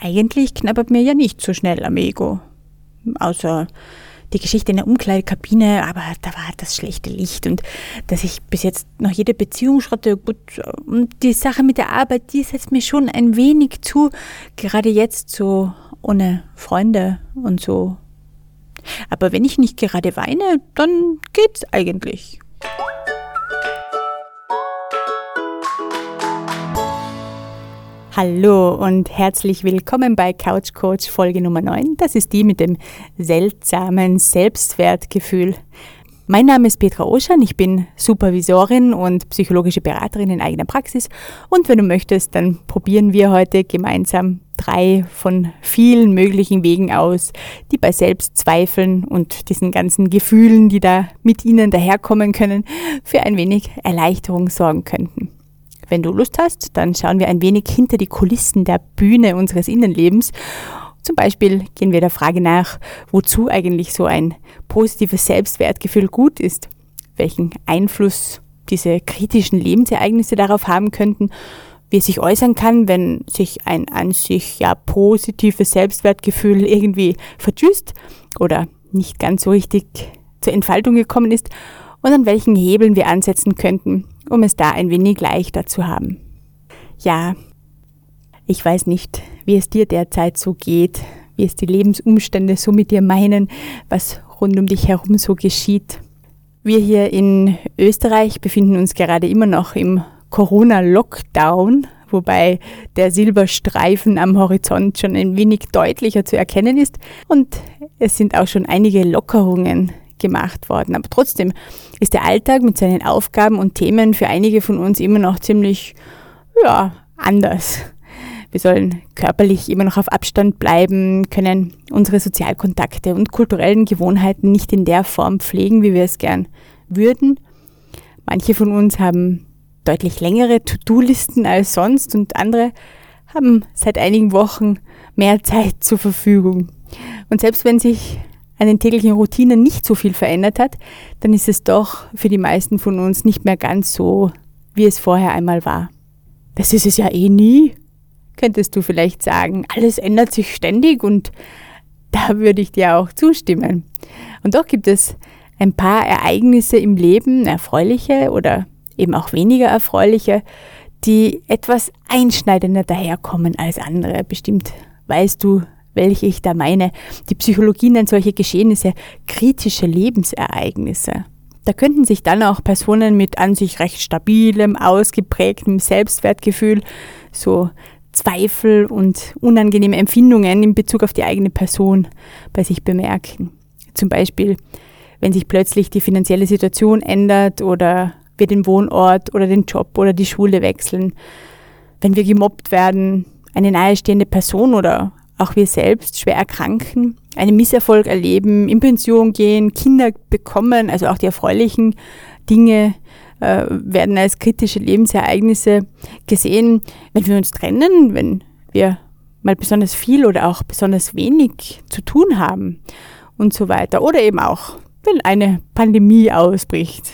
eigentlich knabbert mir ja nicht so schnell am Ego. Außer die Geschichte in der Umkleidekabine, aber da war das schlechte Licht und dass ich bis jetzt noch jede Beziehung schrotte, gut, und die Sache mit der Arbeit, die setzt mir schon ein wenig zu, gerade jetzt so ohne Freunde und so. Aber wenn ich nicht gerade weine, dann geht's eigentlich. Hallo und herzlich willkommen bei Couch Coach Folge Nummer 9. Das ist die mit dem seltsamen Selbstwertgefühl. Mein Name ist Petra Oschan, ich bin Supervisorin und psychologische Beraterin in eigener Praxis und wenn du möchtest, dann probieren wir heute gemeinsam drei von vielen möglichen Wegen aus, die bei Selbstzweifeln und diesen ganzen Gefühlen, die da mit ihnen daherkommen können, für ein wenig Erleichterung sorgen könnten. Wenn du Lust hast, dann schauen wir ein wenig hinter die Kulissen der Bühne unseres Innenlebens. Zum Beispiel gehen wir der Frage nach, wozu eigentlich so ein positives Selbstwertgefühl gut ist, welchen Einfluss diese kritischen Lebensereignisse darauf haben könnten, wie es sich äußern kann, wenn sich ein an sich ja positives Selbstwertgefühl irgendwie verdüst oder nicht ganz so richtig zur Entfaltung gekommen ist und an welchen Hebeln wir ansetzen könnten, um es da ein wenig leichter zu haben. Ja, ich weiß nicht, wie es dir derzeit so geht, wie es die Lebensumstände so mit dir meinen, was rund um dich herum so geschieht. Wir hier in Österreich befinden uns gerade immer noch im Corona-Lockdown, wobei der Silberstreifen am Horizont schon ein wenig deutlicher zu erkennen ist und es sind auch schon einige Lockerungen gemacht worden. Aber trotzdem ist der Alltag mit seinen Aufgaben und Themen für einige von uns immer noch ziemlich, ja, anders. Wir sollen körperlich immer noch auf Abstand bleiben, können unsere Sozialkontakte und kulturellen Gewohnheiten nicht in der Form pflegen, wie wir es gern würden. Manche von uns haben deutlich längere To-Do-Listen als sonst und andere haben seit einigen Wochen mehr Zeit zur Verfügung. Und selbst wenn sich an den täglichen Routinen nicht so viel verändert hat, dann ist es doch für die meisten von uns nicht mehr ganz so, wie es vorher einmal war. Das ist es ja eh nie, könntest du vielleicht sagen. Alles ändert sich ständig und da würde ich dir auch zustimmen. Und doch gibt es ein paar Ereignisse im Leben, erfreuliche oder eben auch weniger erfreuliche, die etwas einschneidender daherkommen als andere. Bestimmt weißt du, welche ich da meine. Die Psychologie nennt solche Geschehnisse kritische Lebensereignisse. Da könnten sich dann auch Personen mit an sich recht stabilem, ausgeprägtem Selbstwertgefühl so Zweifel und unangenehme Empfindungen in Bezug auf die eigene Person bei sich bemerken. Zum Beispiel, wenn sich plötzlich die finanzielle Situation ändert oder wir den Wohnort oder den Job oder die Schule wechseln, wenn wir gemobbt werden, eine nahestehende Person oder auch wir selbst schwer erkranken, einen Misserfolg erleben, in Pension gehen, Kinder bekommen, also auch die erfreulichen Dinge äh, werden als kritische Lebensereignisse gesehen. Wenn wir uns trennen, wenn wir mal besonders viel oder auch besonders wenig zu tun haben und so weiter. Oder eben auch, wenn eine Pandemie ausbricht.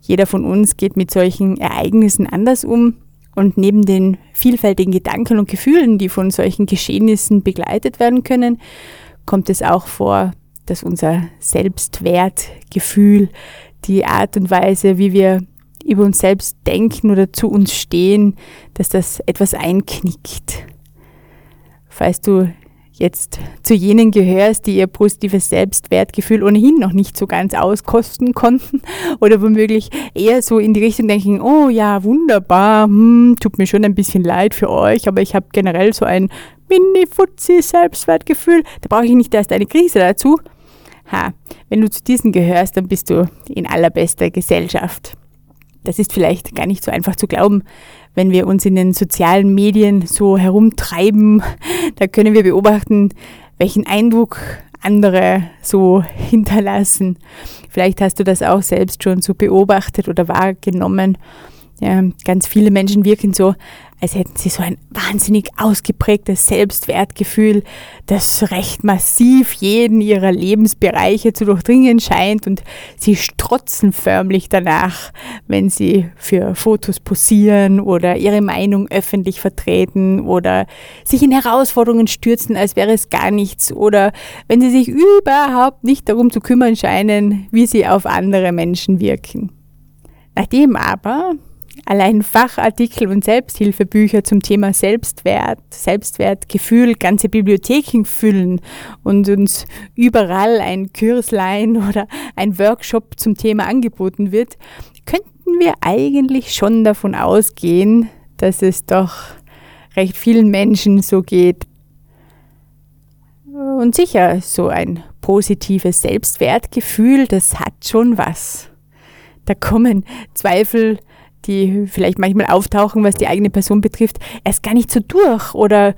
Jeder von uns geht mit solchen Ereignissen anders um und neben den vielfältigen Gedanken und Gefühlen, die von solchen Geschehnissen begleitet werden können, kommt es auch vor, dass unser Selbstwertgefühl, die Art und Weise, wie wir über uns selbst denken oder zu uns stehen, dass das etwas einknickt. Falls du jetzt zu jenen gehörst, die ihr positives Selbstwertgefühl ohnehin noch nicht so ganz auskosten konnten oder womöglich eher so in die Richtung denken, oh ja, wunderbar, hm, tut mir schon ein bisschen leid für euch, aber ich habe generell so ein Mini-Fuzzi-Selbstwertgefühl, da brauche ich nicht erst eine Krise dazu. Ha, wenn du zu diesen gehörst, dann bist du in allerbester Gesellschaft. Das ist vielleicht gar nicht so einfach zu glauben, wenn wir uns in den sozialen Medien so herumtreiben. Da können wir beobachten, welchen Eindruck andere so hinterlassen. Vielleicht hast du das auch selbst schon so beobachtet oder wahrgenommen. Ja, ganz viele Menschen wirken so als hätten sie so ein wahnsinnig ausgeprägtes Selbstwertgefühl, das recht massiv jeden ihrer Lebensbereiche zu durchdringen scheint und sie strotzen förmlich danach, wenn sie für Fotos posieren oder ihre Meinung öffentlich vertreten oder sich in Herausforderungen stürzen, als wäre es gar nichts oder wenn sie sich überhaupt nicht darum zu kümmern scheinen, wie sie auf andere Menschen wirken. Nachdem aber allein Fachartikel und Selbsthilfebücher zum Thema Selbstwert, Selbstwertgefühl, ganze Bibliotheken füllen und uns überall ein Kürslein oder ein Workshop zum Thema angeboten wird, könnten wir eigentlich schon davon ausgehen, dass es doch recht vielen Menschen so geht. Und sicher, so ein positives Selbstwertgefühl, das hat schon was. Da kommen Zweifel, die vielleicht manchmal auftauchen, was die eigene Person betrifft, erst gar nicht so durch oder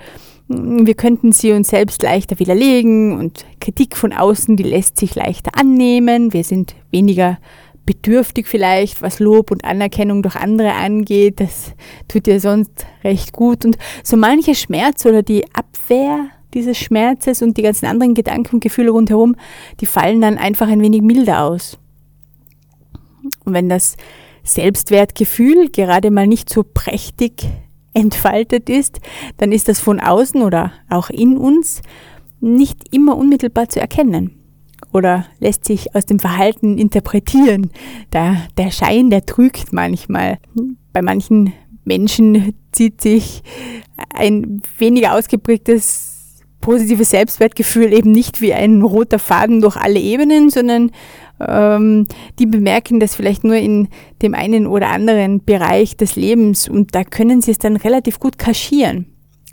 hm, wir könnten sie uns selbst leichter widerlegen und Kritik von außen, die lässt sich leichter annehmen. Wir sind weniger bedürftig vielleicht, was Lob und Anerkennung durch andere angeht. Das tut ja sonst recht gut. Und so mancher Schmerz oder die Abwehr dieses Schmerzes und die ganzen anderen Gedanken und Gefühle rundherum, die fallen dann einfach ein wenig milder aus. Und wenn das Selbstwertgefühl gerade mal nicht so prächtig entfaltet ist, dann ist das von außen oder auch in uns nicht immer unmittelbar zu erkennen oder lässt sich aus dem Verhalten interpretieren. Da, der Schein, der trügt manchmal. Bei manchen Menschen zieht sich ein weniger ausgeprägtes positives Selbstwertgefühl eben nicht wie ein roter Faden durch alle Ebenen, sondern ähm, die bemerken das vielleicht nur in dem einen oder anderen Bereich des Lebens und da können sie es dann relativ gut kaschieren.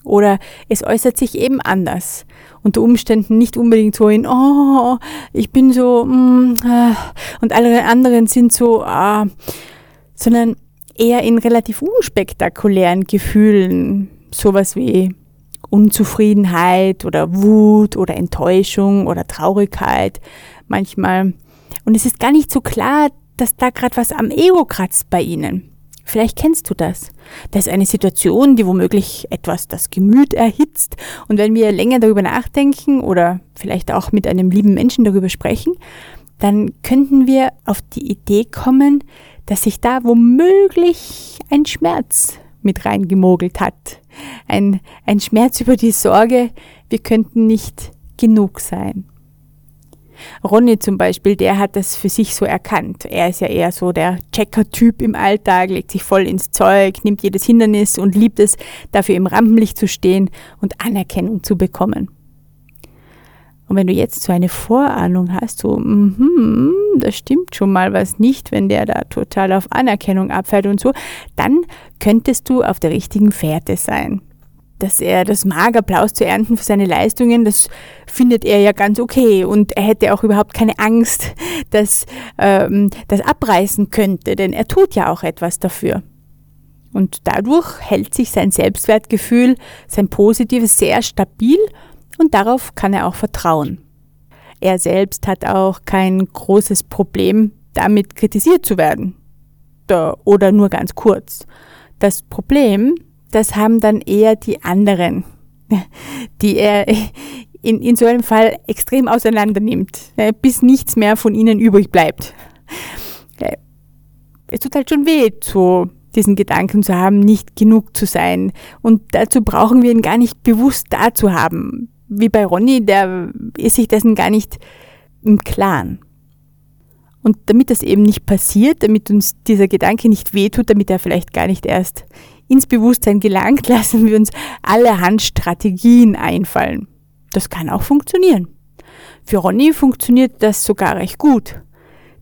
Oder es äußert sich eben anders. Unter Umständen nicht unbedingt so in, oh, ich bin so, mm, äh, und alle anderen sind so, äh, sondern eher in relativ unspektakulären Gefühlen. Sowas wie Unzufriedenheit oder Wut oder Enttäuschung oder Traurigkeit. Manchmal und es ist gar nicht so klar, dass da gerade was am Ego kratzt bei Ihnen. Vielleicht kennst du das. Das ist eine Situation, die womöglich etwas das Gemüt erhitzt. Und wenn wir länger darüber nachdenken oder vielleicht auch mit einem lieben Menschen darüber sprechen, dann könnten wir auf die Idee kommen, dass sich da womöglich ein Schmerz mit reingemogelt hat. Ein, ein Schmerz über die Sorge, wir könnten nicht genug sein. Ronny zum Beispiel, der hat das für sich so erkannt. Er ist ja eher so der Checker-Typ im Alltag, legt sich voll ins Zeug, nimmt jedes Hindernis und liebt es, dafür im Rampenlicht zu stehen und Anerkennung zu bekommen. Und wenn du jetzt so eine Vorahnung hast, so, mm da stimmt schon mal was nicht, wenn der da total auf Anerkennung abfährt und so, dann könntest du auf der richtigen Fährte sein dass er das mag, Applaus zu ernten für seine Leistungen, das findet er ja ganz okay. Und er hätte auch überhaupt keine Angst, dass ähm, das abreißen könnte, denn er tut ja auch etwas dafür. Und dadurch hält sich sein Selbstwertgefühl, sein positives, sehr stabil und darauf kann er auch vertrauen. Er selbst hat auch kein großes Problem damit kritisiert zu werden. Oder nur ganz kurz. Das Problem das haben dann eher die anderen, die er in, in so einem Fall extrem auseinander nimmt, bis nichts mehr von ihnen übrig bleibt. Es tut halt schon weh, so diesen Gedanken zu haben, nicht genug zu sein. Und dazu brauchen wir ihn gar nicht bewusst da zu haben. Wie bei Ronny, der ist sich dessen gar nicht im Klaren. Und damit das eben nicht passiert, damit uns dieser Gedanke nicht wehtut, damit er vielleicht gar nicht erst ins Bewusstsein gelangt, lassen wir uns allerhand Strategien einfallen. Das kann auch funktionieren. Für Ronny funktioniert das sogar recht gut,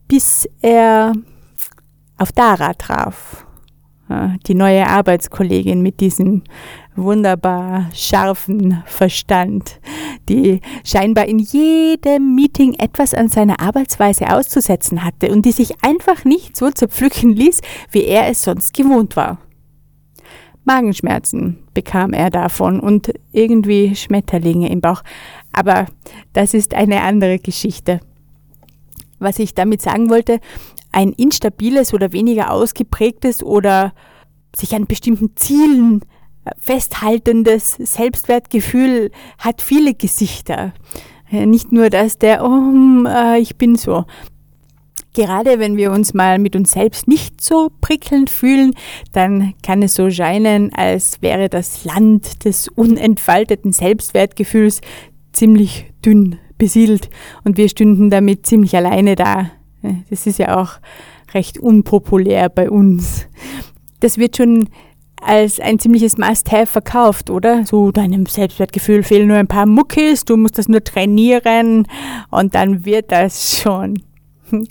bis er auf Dara traf, die neue Arbeitskollegin mit diesem wunderbar scharfen Verstand, die scheinbar in jedem Meeting etwas an seiner Arbeitsweise auszusetzen hatte und die sich einfach nicht so zerpflücken ließ, wie er es sonst gewohnt war. Magenschmerzen bekam er davon und irgendwie Schmetterlinge im Bauch. Aber das ist eine andere Geschichte. Was ich damit sagen wollte, ein instabiles oder weniger ausgeprägtes oder sich an bestimmten Zielen festhaltendes Selbstwertgefühl hat viele Gesichter. Nicht nur das der, oh, äh, ich bin so. Gerade wenn wir uns mal mit uns selbst nicht so prickelnd fühlen, dann kann es so scheinen, als wäre das Land des unentfalteten Selbstwertgefühls ziemlich dünn besiedelt und wir stünden damit ziemlich alleine da. Das ist ja auch recht unpopulär bei uns. Das wird schon als ein ziemliches Must-Have verkauft, oder? So deinem Selbstwertgefühl fehlen nur ein paar Muckis, du musst das nur trainieren und dann wird das schon.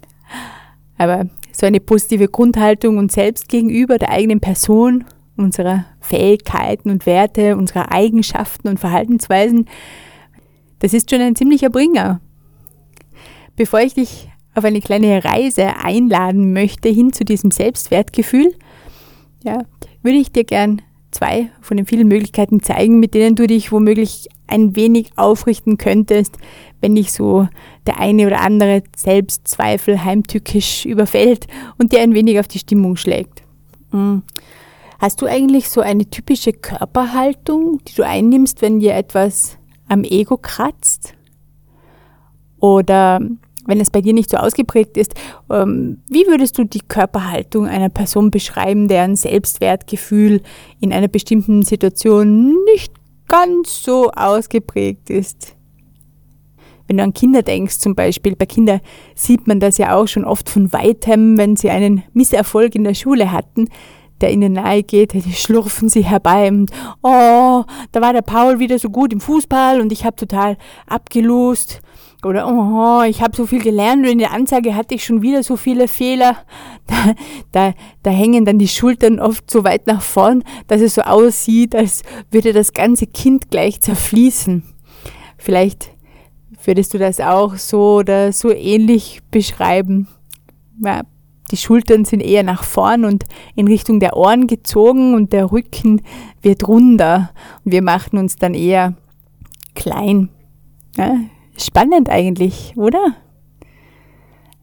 Aber so eine positive Grundhaltung uns selbst gegenüber der eigenen Person, unserer Fähigkeiten und Werte, unserer Eigenschaften und Verhaltensweisen, das ist schon ein ziemlicher Bringer. Bevor ich dich auf eine kleine Reise einladen möchte hin zu diesem Selbstwertgefühl, ja, würde ich dir gern zwei von den vielen Möglichkeiten zeigen, mit denen du dich womöglich ein wenig aufrichten könntest, wenn dich so der eine oder andere Selbstzweifel heimtückisch überfällt und dir ein wenig auf die Stimmung schlägt. Hm. Hast du eigentlich so eine typische Körperhaltung, die du einnimmst, wenn dir etwas am Ego kratzt? Oder wenn es bei dir nicht so ausgeprägt ist, ähm, wie würdest du die Körperhaltung einer Person beschreiben, deren Selbstwertgefühl in einer bestimmten Situation nicht ganz so ausgeprägt ist? Wenn du an Kinder denkst zum Beispiel, bei Kindern sieht man das ja auch schon oft von weitem, wenn sie einen Misserfolg in der Schule hatten, der ihnen nahe geht, die schlurfen sie herbei und oh, da war der Paul wieder so gut im Fußball und ich habe total abgelost oder oh, ich habe so viel gelernt und in der Anzeige hatte ich schon wieder so viele Fehler. Da, da, da hängen dann die Schultern oft so weit nach vorn, dass es so aussieht, als würde das ganze Kind gleich zerfließen. Vielleicht würdest du das auch so oder so ähnlich beschreiben. Ja, die Schultern sind eher nach vorn und in Richtung der Ohren gezogen und der Rücken wird runder und wir machen uns dann eher klein. Ja, spannend eigentlich, oder?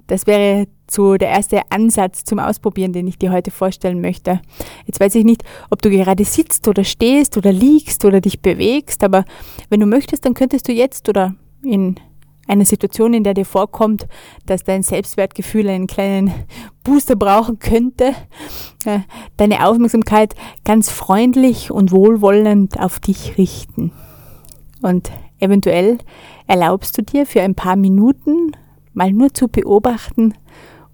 Das wäre so der erste Ansatz zum Ausprobieren, den ich dir heute vorstellen möchte. Jetzt weiß ich nicht, ob du gerade sitzt oder stehst oder liegst oder dich bewegst, aber wenn du möchtest, dann könntest du jetzt oder in eine Situation, in der dir vorkommt, dass dein Selbstwertgefühl einen kleinen Booster brauchen könnte, äh, deine Aufmerksamkeit ganz freundlich und wohlwollend auf dich richten. Und eventuell erlaubst du dir für ein paar Minuten mal nur zu beobachten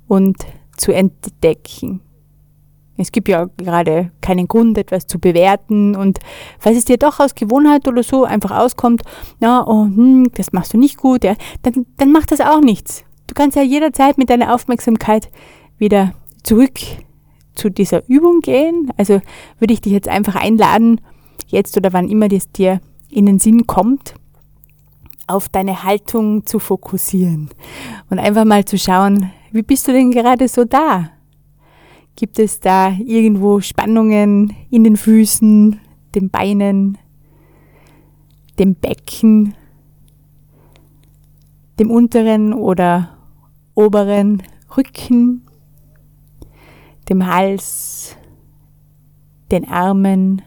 und zu entdecken, es gibt ja gerade keinen Grund, etwas zu bewerten. Und falls es dir doch aus Gewohnheit oder so einfach auskommt, na, oh, hm, das machst du nicht gut, ja, dann, dann macht das auch nichts. Du kannst ja jederzeit mit deiner Aufmerksamkeit wieder zurück zu dieser Übung gehen. Also würde ich dich jetzt einfach einladen, jetzt oder wann immer das dir in den Sinn kommt, auf deine Haltung zu fokussieren und einfach mal zu schauen, wie bist du denn gerade so da? Gibt es da irgendwo Spannungen in den Füßen, den Beinen, dem Becken, dem unteren oder oberen Rücken, dem Hals, den Armen?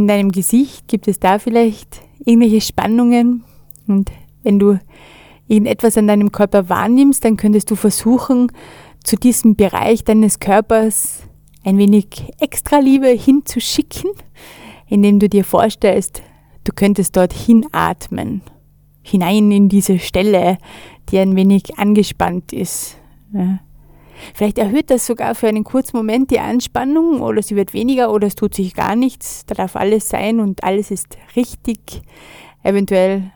In deinem Gesicht gibt es da vielleicht irgendwelche Spannungen? Und wenn du irgendetwas an deinem Körper wahrnimmst, dann könntest du versuchen, zu diesem Bereich deines Körpers ein wenig extra Liebe hinzuschicken, indem du dir vorstellst, du könntest dort hinatmen, hinein in diese Stelle, die ein wenig angespannt ist. Ja. Vielleicht erhöht das sogar für einen kurzen Moment die Anspannung oder sie wird weniger oder es tut sich gar nichts. Da darf alles sein und alles ist richtig. Eventuell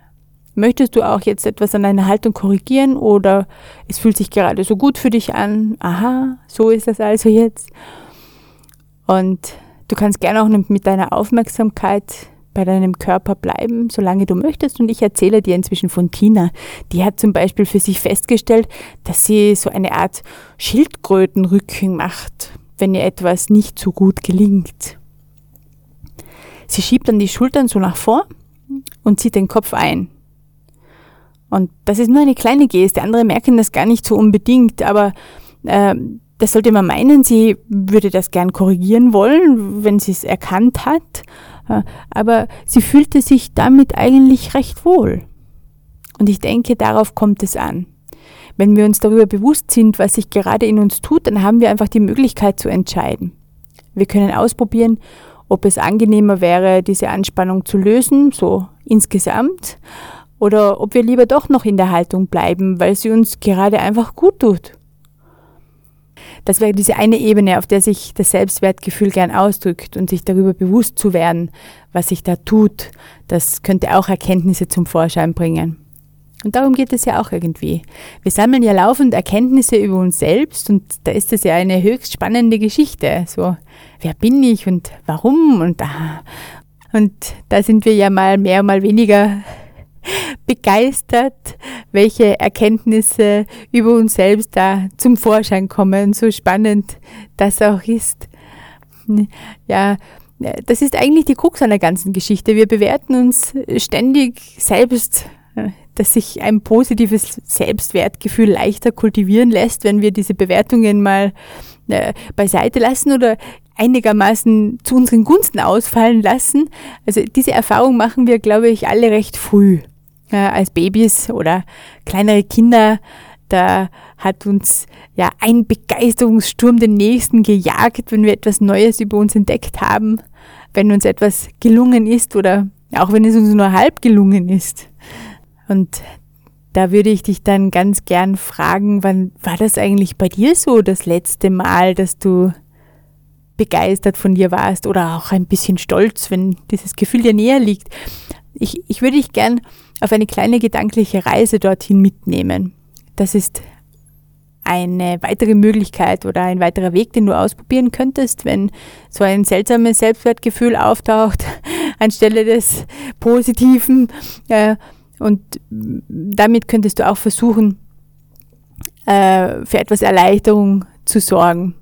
Möchtest du auch jetzt etwas an deiner Haltung korrigieren oder es fühlt sich gerade so gut für dich an? Aha, so ist das also jetzt. Und du kannst gerne auch mit deiner Aufmerksamkeit bei deinem Körper bleiben, solange du möchtest. Und ich erzähle dir inzwischen von Tina. Die hat zum Beispiel für sich festgestellt, dass sie so eine Art Schildkrötenrücken macht, wenn ihr etwas nicht so gut gelingt. Sie schiebt dann die Schultern so nach vor und zieht den Kopf ein. Und das ist nur eine kleine Geste. Andere merken das gar nicht so unbedingt, aber äh, das sollte man meinen, sie würde das gern korrigieren wollen, wenn sie es erkannt hat, aber sie fühlte sich damit eigentlich recht wohl. Und ich denke, darauf kommt es an. Wenn wir uns darüber bewusst sind, was sich gerade in uns tut, dann haben wir einfach die Möglichkeit zu entscheiden. Wir können ausprobieren, ob es angenehmer wäre, diese Anspannung zu lösen, so insgesamt, oder ob wir lieber doch noch in der Haltung bleiben, weil sie uns gerade einfach gut tut. Das wäre diese eine Ebene, auf der sich das Selbstwertgefühl gern ausdrückt und sich darüber bewusst zu werden, was sich da tut. Das könnte auch Erkenntnisse zum Vorschein bringen. Und darum geht es ja auch irgendwie. Wir sammeln ja laufend Erkenntnisse über uns selbst und da ist es ja eine höchst spannende Geschichte. So, wer bin ich und warum und da. Und da sind wir ja mal mehr, mal weniger begeistert, welche Erkenntnisse über uns selbst da zum Vorschein kommen, so spannend das auch ist. Ja, das ist eigentlich die Krux an der ganzen Geschichte. Wir bewerten uns ständig selbst, dass sich ein positives Selbstwertgefühl leichter kultivieren lässt, wenn wir diese Bewertungen mal äh, beiseite lassen oder einigermaßen zu unseren Gunsten ausfallen lassen. Also diese Erfahrung machen wir, glaube ich, alle recht früh äh, als Babys oder kleinere Kinder, da hat uns ja ein Begeisterungssturm den nächsten gejagt, wenn wir etwas Neues über uns entdeckt haben, wenn uns etwas gelungen ist oder auch wenn es uns nur halb gelungen ist. Und da würde ich dich dann ganz gern fragen, wann war das eigentlich bei dir so das letzte Mal, dass du begeistert von dir warst oder auch ein bisschen stolz, wenn dieses Gefühl dir näher liegt. Ich, ich würde dich gern auf eine kleine gedankliche Reise dorthin mitnehmen. Das ist eine weitere Möglichkeit oder ein weiterer Weg, den du ausprobieren könntest, wenn so ein seltsames Selbstwertgefühl auftaucht anstelle des positiven. Äh, und damit könntest du auch versuchen, äh, für etwas Erleichterung zu sorgen.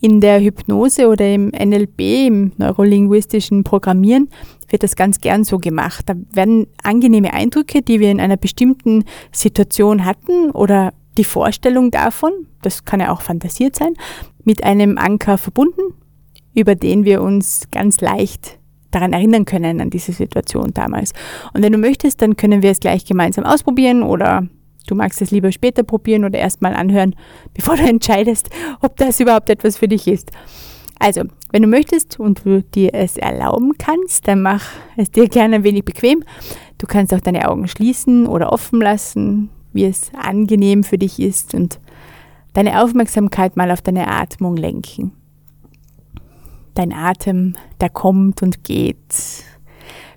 In der Hypnose oder im NLP, im neurolinguistischen Programmieren, wird das ganz gern so gemacht. Da werden angenehme Eindrücke, die wir in einer bestimmten Situation hatten oder die Vorstellung davon, das kann ja auch fantasiert sein, mit einem Anker verbunden, über den wir uns ganz leicht daran erinnern können, an diese Situation damals. Und wenn du möchtest, dann können wir es gleich gemeinsam ausprobieren oder du magst es lieber später probieren oder erstmal anhören, bevor du entscheidest, ob das überhaupt etwas für dich ist. Also, wenn du möchtest und du dir es erlauben kannst, dann mach es dir gerne ein wenig bequem. Du kannst auch deine Augen schließen oder offen lassen, wie es angenehm für dich ist und deine Aufmerksamkeit mal auf deine Atmung lenken. Dein Atem, der kommt und geht.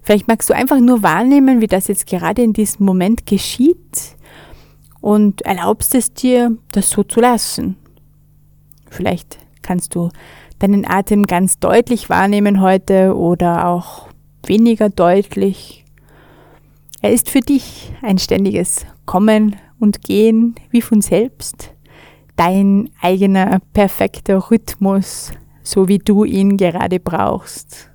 Vielleicht magst du einfach nur wahrnehmen, wie das jetzt gerade in diesem Moment geschieht und erlaubst es dir, das so zu lassen. Vielleicht kannst du deinen Atem ganz deutlich wahrnehmen heute oder auch weniger deutlich. Er ist für dich ein ständiges Kommen und Gehen wie von selbst, dein eigener perfekter Rhythmus, so wie du ihn gerade brauchst.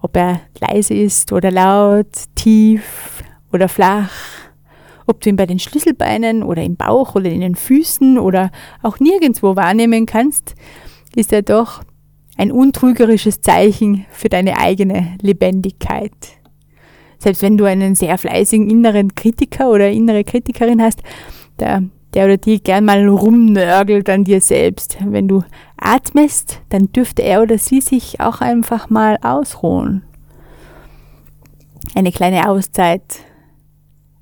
Ob er leise ist oder laut, tief oder flach, ob du ihn bei den Schlüsselbeinen oder im Bauch oder in den Füßen oder auch nirgendwo wahrnehmen kannst, ist er doch ein untrügerisches Zeichen für deine eigene Lebendigkeit. Selbst wenn du einen sehr fleißigen inneren Kritiker oder innere Kritikerin hast, der, der oder die gern mal rumnörgelt an dir selbst. Wenn du atmest, dann dürfte er oder sie sich auch einfach mal ausruhen. Eine kleine Auszeit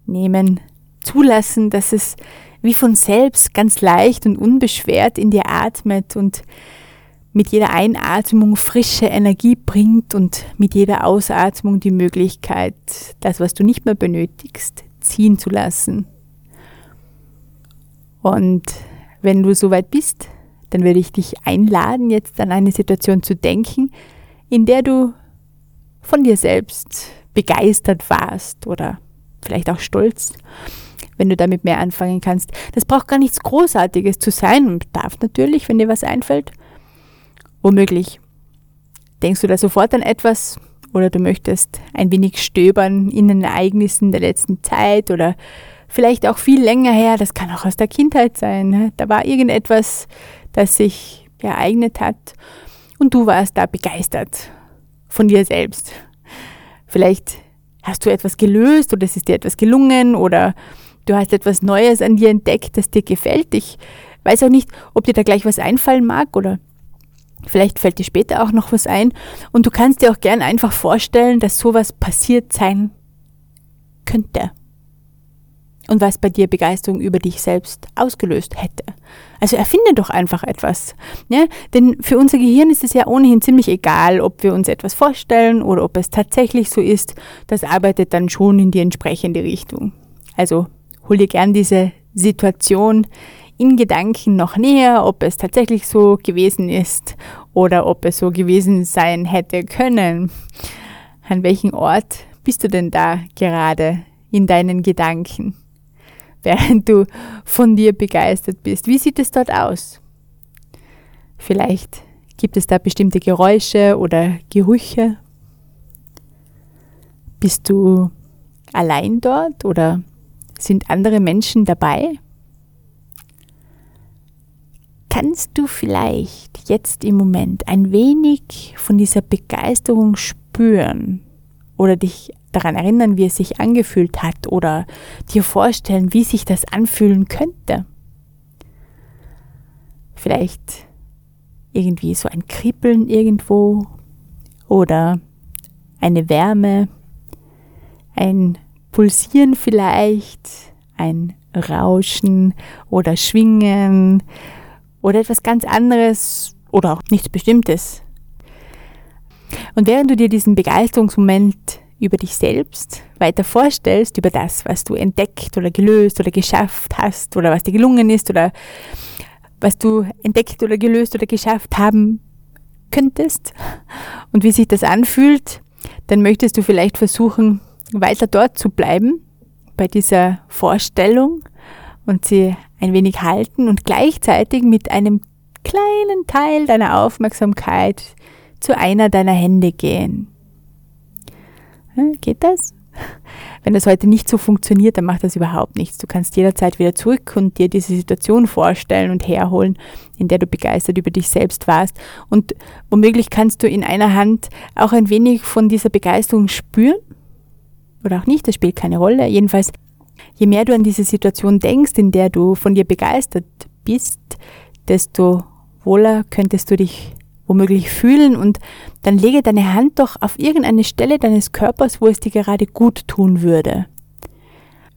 nehmen, zulassen, dass es wie von selbst ganz leicht und unbeschwert in dir atmet und mit jeder Einatmung frische Energie bringt und mit jeder Ausatmung die Möglichkeit, das, was du nicht mehr benötigst, ziehen zu lassen. Und wenn du soweit bist, dann würde ich dich einladen, jetzt an eine Situation zu denken, in der du von dir selbst begeistert warst oder vielleicht auch stolz wenn du damit mehr anfangen kannst. Das braucht gar nichts Großartiges zu sein und darf natürlich, wenn dir was einfällt. Womöglich. Denkst du da sofort an etwas oder du möchtest ein wenig stöbern in den Ereignissen der letzten Zeit oder vielleicht auch viel länger her, das kann auch aus der Kindheit sein. Ne? Da war irgendetwas, das sich ereignet hat und du warst da begeistert von dir selbst. Vielleicht hast du etwas gelöst oder es ist dir etwas gelungen oder du hast etwas Neues an dir entdeckt, das dir gefällt. Ich weiß auch nicht, ob dir da gleich was einfallen mag oder vielleicht fällt dir später auch noch was ein. Und du kannst dir auch gern einfach vorstellen, dass sowas passiert sein könnte und was bei dir Begeisterung über dich selbst ausgelöst hätte. Also erfinde doch einfach etwas. Ja? Denn für unser Gehirn ist es ja ohnehin ziemlich egal, ob wir uns etwas vorstellen oder ob es tatsächlich so ist. Das arbeitet dann schon in die entsprechende Richtung. Also hol dir gern diese Situation in Gedanken noch näher, ob es tatsächlich so gewesen ist oder ob es so gewesen sein hätte können. An welchem Ort bist du denn da gerade in deinen Gedanken? während du von dir begeistert bist. Wie sieht es dort aus? Vielleicht gibt es da bestimmte Geräusche oder Gerüche. Bist du allein dort oder sind andere Menschen dabei? Kannst du vielleicht jetzt im Moment ein wenig von dieser Begeisterung spüren oder dich daran erinnern, wie es sich angefühlt hat oder dir vorstellen, wie sich das anfühlen könnte. Vielleicht irgendwie so ein Kribbeln irgendwo oder eine Wärme, ein Pulsieren vielleicht, ein Rauschen oder Schwingen oder etwas ganz anderes oder auch nichts Bestimmtes. Und während du dir diesen Begeisterungsmoment über dich selbst weiter vorstellst, über das, was du entdeckt oder gelöst oder geschafft hast oder was dir gelungen ist oder was du entdeckt oder gelöst oder geschafft haben könntest und wie sich das anfühlt, dann möchtest du vielleicht versuchen, weiter dort zu bleiben, bei dieser Vorstellung und sie ein wenig halten und gleichzeitig mit einem kleinen Teil deiner Aufmerksamkeit zu einer deiner Hände gehen. Geht das? Wenn das heute nicht so funktioniert, dann macht das überhaupt nichts. Du kannst jederzeit wieder zurück und dir diese Situation vorstellen und herholen, in der du begeistert über dich selbst warst. Und womöglich kannst du in einer Hand auch ein wenig von dieser Begeisterung spüren oder auch nicht, das spielt keine Rolle. Jedenfalls, je mehr du an diese Situation denkst, in der du von dir begeistert bist, desto wohler könntest du dich womöglich fühlen und dann lege deine Hand doch auf irgendeine Stelle deines Körpers, wo es dir gerade gut tun würde.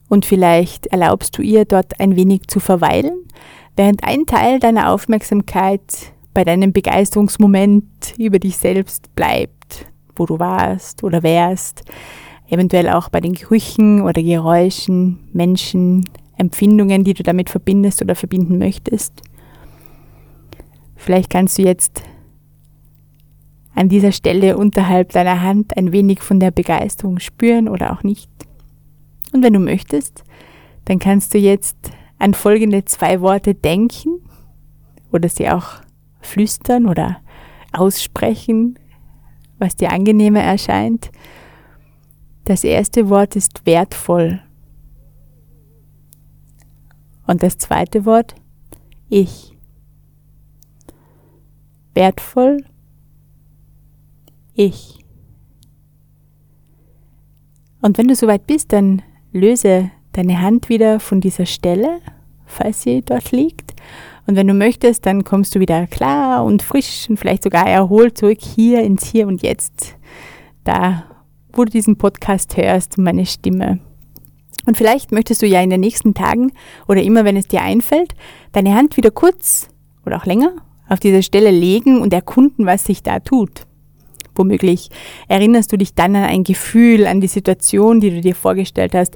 Und vielleicht erlaubst du ihr dort ein wenig zu verweilen, während ein Teil deiner Aufmerksamkeit bei deinem Begeisterungsmoment über dich selbst bleibt, wo du warst oder wärst, eventuell auch bei den Gerüchen oder Geräuschen, Menschen, Empfindungen, die du damit verbindest oder verbinden möchtest. Vielleicht kannst du jetzt an dieser Stelle unterhalb deiner Hand ein wenig von der Begeisterung spüren oder auch nicht. Und wenn du möchtest, dann kannst du jetzt an folgende zwei Worte denken oder sie auch flüstern oder aussprechen, was dir angenehmer erscheint. Das erste Wort ist wertvoll. Und das zweite Wort, ich. Wertvoll ich. Und wenn du soweit bist, dann löse deine Hand wieder von dieser Stelle, falls sie dort liegt. Und wenn du möchtest, dann kommst du wieder klar und frisch und vielleicht sogar erholt zurück hier ins Hier und Jetzt. Da, wo du diesen Podcast hörst, meine Stimme. Und vielleicht möchtest du ja in den nächsten Tagen oder immer, wenn es dir einfällt, deine Hand wieder kurz oder auch länger auf diese Stelle legen und erkunden, was sich da tut. Womöglich erinnerst du dich dann an ein Gefühl, an die Situation, die du dir vorgestellt hast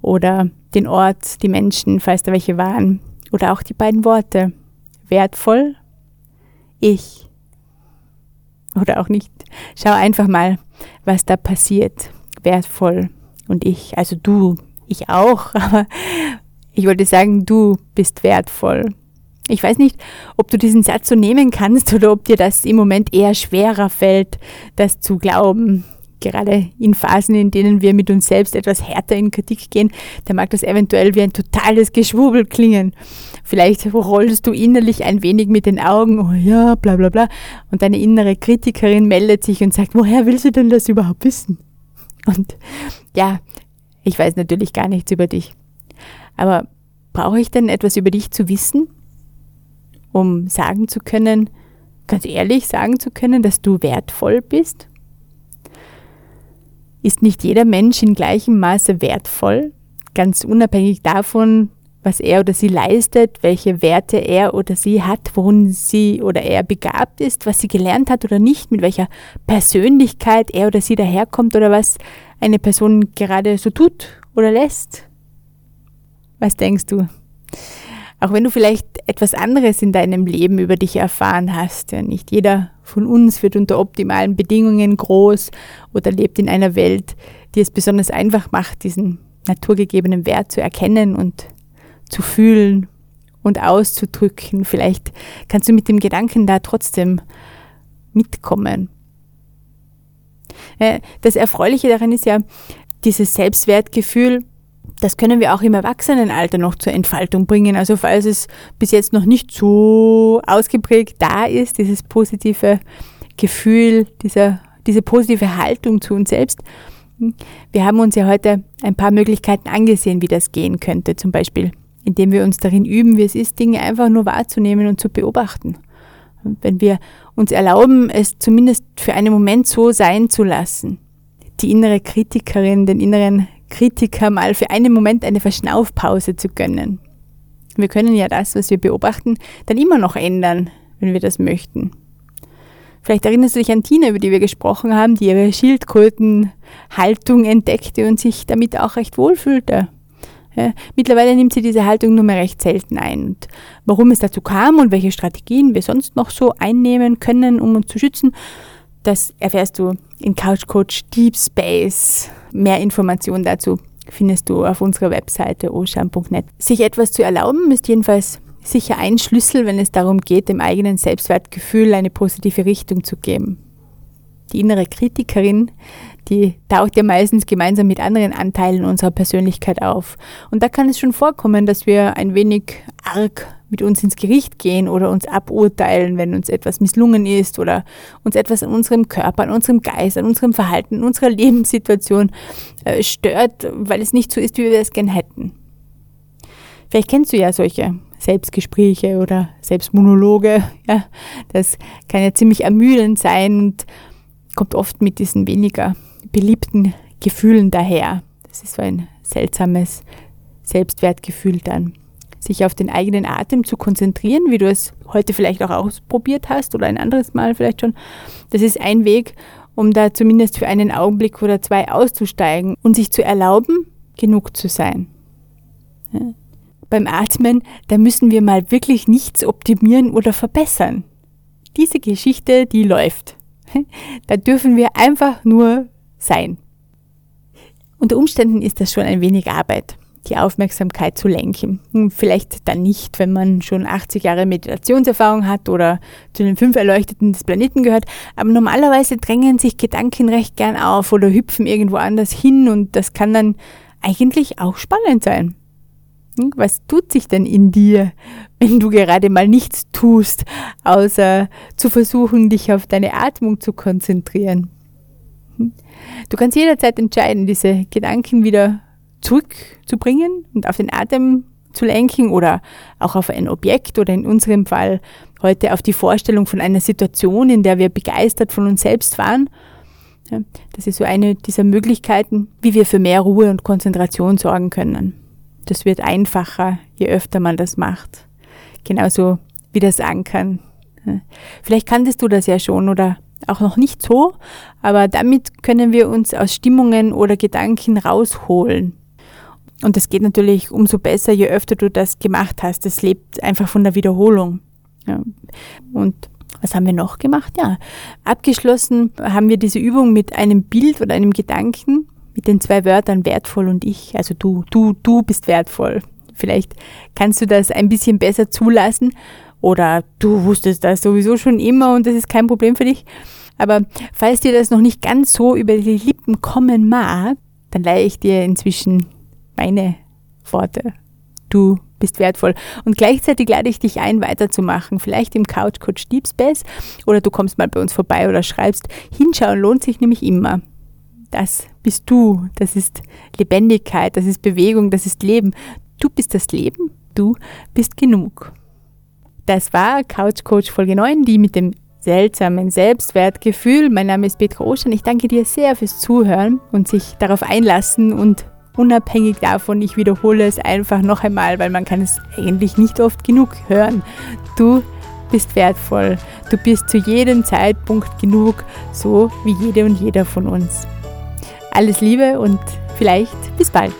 oder den Ort, die Menschen, falls da welche waren oder auch die beiden Worte. Wertvoll, ich oder auch nicht. Schau einfach mal, was da passiert. Wertvoll und ich, also du, ich auch, aber ich wollte sagen, du bist wertvoll. Ich weiß nicht, ob du diesen Satz so nehmen kannst oder ob dir das im Moment eher schwerer fällt, das zu glauben. Gerade in Phasen, in denen wir mit uns selbst etwas härter in Kritik gehen, da mag das eventuell wie ein totales Geschwurbel klingen. Vielleicht rollst du innerlich ein wenig mit den Augen, oh ja, bla bla bla, und deine innere Kritikerin meldet sich und sagt, woher willst du denn das überhaupt wissen? Und ja, ich weiß natürlich gar nichts über dich. Aber brauche ich denn etwas über dich zu wissen, um sagen zu können, ganz ehrlich sagen zu können, dass du wertvoll bist? Ist nicht jeder Mensch in gleichem Maße wertvoll, ganz unabhängig davon, was er oder sie leistet, welche Werte er oder sie hat, worin sie oder er begabt ist, was sie gelernt hat oder nicht, mit welcher Persönlichkeit er oder sie daherkommt oder was eine Person gerade so tut oder lässt. Was denkst du? Auch wenn du vielleicht etwas anderes in deinem Leben über dich erfahren hast. Ja, nicht jeder von uns wird unter optimalen Bedingungen groß oder lebt in einer Welt, die es besonders einfach macht, diesen naturgegebenen Wert zu erkennen und zu fühlen und auszudrücken. Vielleicht kannst du mit dem Gedanken da trotzdem mitkommen. Äh, das Erfreuliche daran ist ja, dieses Selbstwertgefühl das können wir auch im Erwachsenenalter noch zur Entfaltung bringen. Also falls es bis jetzt noch nicht so ausgeprägt da ist, dieses positive Gefühl, dieser, diese positive Haltung zu uns selbst. Wir haben uns ja heute ein paar Möglichkeiten angesehen, wie das gehen könnte. Zum Beispiel, indem wir uns darin üben, wie es ist, Dinge einfach nur wahrzunehmen und zu beobachten. Wenn wir uns erlauben, es zumindest für einen Moment so sein zu lassen, die innere Kritikerin, den inneren Kritiker mal für einen Moment eine Verschnaufpause zu gönnen. Wir können ja das, was wir beobachten, dann immer noch ändern, wenn wir das möchten. Vielleicht erinnerst du dich an Tina, über die wir gesprochen haben, die ihre Schildkrötenhaltung entdeckte und sich damit auch recht wohl fühlte. Ja, mittlerweile nimmt sie diese Haltung nur mehr recht selten ein. Und warum es dazu kam und welche Strategien wir sonst noch so einnehmen können, um uns zu schützen, das erfährst du in Couch Coach Deep Space. Mehr Informationen dazu findest du auf unserer Webseite osham.net. Sich etwas zu erlauben ist jedenfalls sicher ein Schlüssel, wenn es darum geht, dem eigenen Selbstwertgefühl eine positive Richtung zu geben. Die innere Kritikerin, die taucht ja meistens gemeinsam mit anderen Anteilen unserer Persönlichkeit auf. Und da kann es schon vorkommen, dass wir ein wenig arg mit uns ins Gericht gehen oder uns aburteilen, wenn uns etwas misslungen ist oder uns etwas an unserem Körper, an unserem Geist, an unserem Verhalten, an unserer Lebenssituation äh, stört, weil es nicht so ist, wie wir es gern hätten. Vielleicht kennst du ja solche Selbstgespräche oder Selbstmonologe. Ja, das kann ja ziemlich ermüdend sein und kommt oft mit diesen weniger beliebten Gefühlen daher. Das ist so ein seltsames Selbstwertgefühl dann sich auf den eigenen Atem zu konzentrieren, wie du es heute vielleicht auch ausprobiert hast oder ein anderes Mal vielleicht schon. Das ist ein Weg, um da zumindest für einen Augenblick oder zwei auszusteigen und sich zu erlauben, genug zu sein. Ja. Beim Atmen, da müssen wir mal wirklich nichts optimieren oder verbessern. Diese Geschichte, die läuft. Da dürfen wir einfach nur sein. Unter Umständen ist das schon ein wenig Arbeit die Aufmerksamkeit zu lenken. Hm, vielleicht dann nicht, wenn man schon 80 Jahre Meditationserfahrung hat oder zu den fünf Erleuchteten des Planeten gehört, aber normalerweise drängen sich Gedanken recht gern auf oder hüpfen irgendwo anders hin und das kann dann eigentlich auch spannend sein. Hm, was tut sich denn in dir, wenn du gerade mal nichts tust, außer zu versuchen, dich auf deine Atmung zu konzentrieren? Hm, du kannst jederzeit entscheiden, diese Gedanken wieder zurückzubringen und auf den Atem zu lenken oder auch auf ein Objekt oder in unserem Fall heute auf die Vorstellung von einer Situation, in der wir begeistert von uns selbst waren. das ist so eine dieser Möglichkeiten, wie wir für mehr Ruhe und Konzentration sorgen können. Das wird einfacher, je öfter man das macht. Genauso wie das Ankern. Vielleicht kanntest du das ja schon oder auch noch nicht so, aber damit können wir uns aus Stimmungen oder Gedanken rausholen. Und das geht natürlich umso besser, je öfter du das gemacht hast. Das lebt einfach von der Wiederholung. Ja. Und was haben wir noch gemacht? Ja, abgeschlossen haben wir diese Übung mit einem Bild oder einem Gedanken mit den zwei Wörtern wertvoll und ich. Also du, du, du bist wertvoll. Vielleicht kannst du das ein bisschen besser zulassen oder du wusstest das sowieso schon immer und das ist kein Problem für dich. Aber falls dir das noch nicht ganz so über die Lippen kommen mag, dann leihe ich dir inzwischen meine Worte. Du bist wertvoll. Und gleichzeitig lade ich dich ein, weiterzumachen. Vielleicht im Couch Coach Deep Space oder du kommst mal bei uns vorbei oder schreibst. Hinschauen lohnt sich nämlich immer. Das bist du. Das ist Lebendigkeit, das ist Bewegung, das ist Leben. Du bist das Leben. Du bist genug. Das war Couch Coach Folge 9, die mit dem seltsamen Selbstwertgefühl. Mein Name ist Petra Oschan. Ich danke dir sehr fürs Zuhören und sich darauf einlassen und unabhängig davon, ich wiederhole es einfach noch einmal, weil man kann es eigentlich nicht oft genug hören. Du bist wertvoll. Du bist zu jedem Zeitpunkt genug, so wie jede und jeder von uns. Alles Liebe und vielleicht bis bald.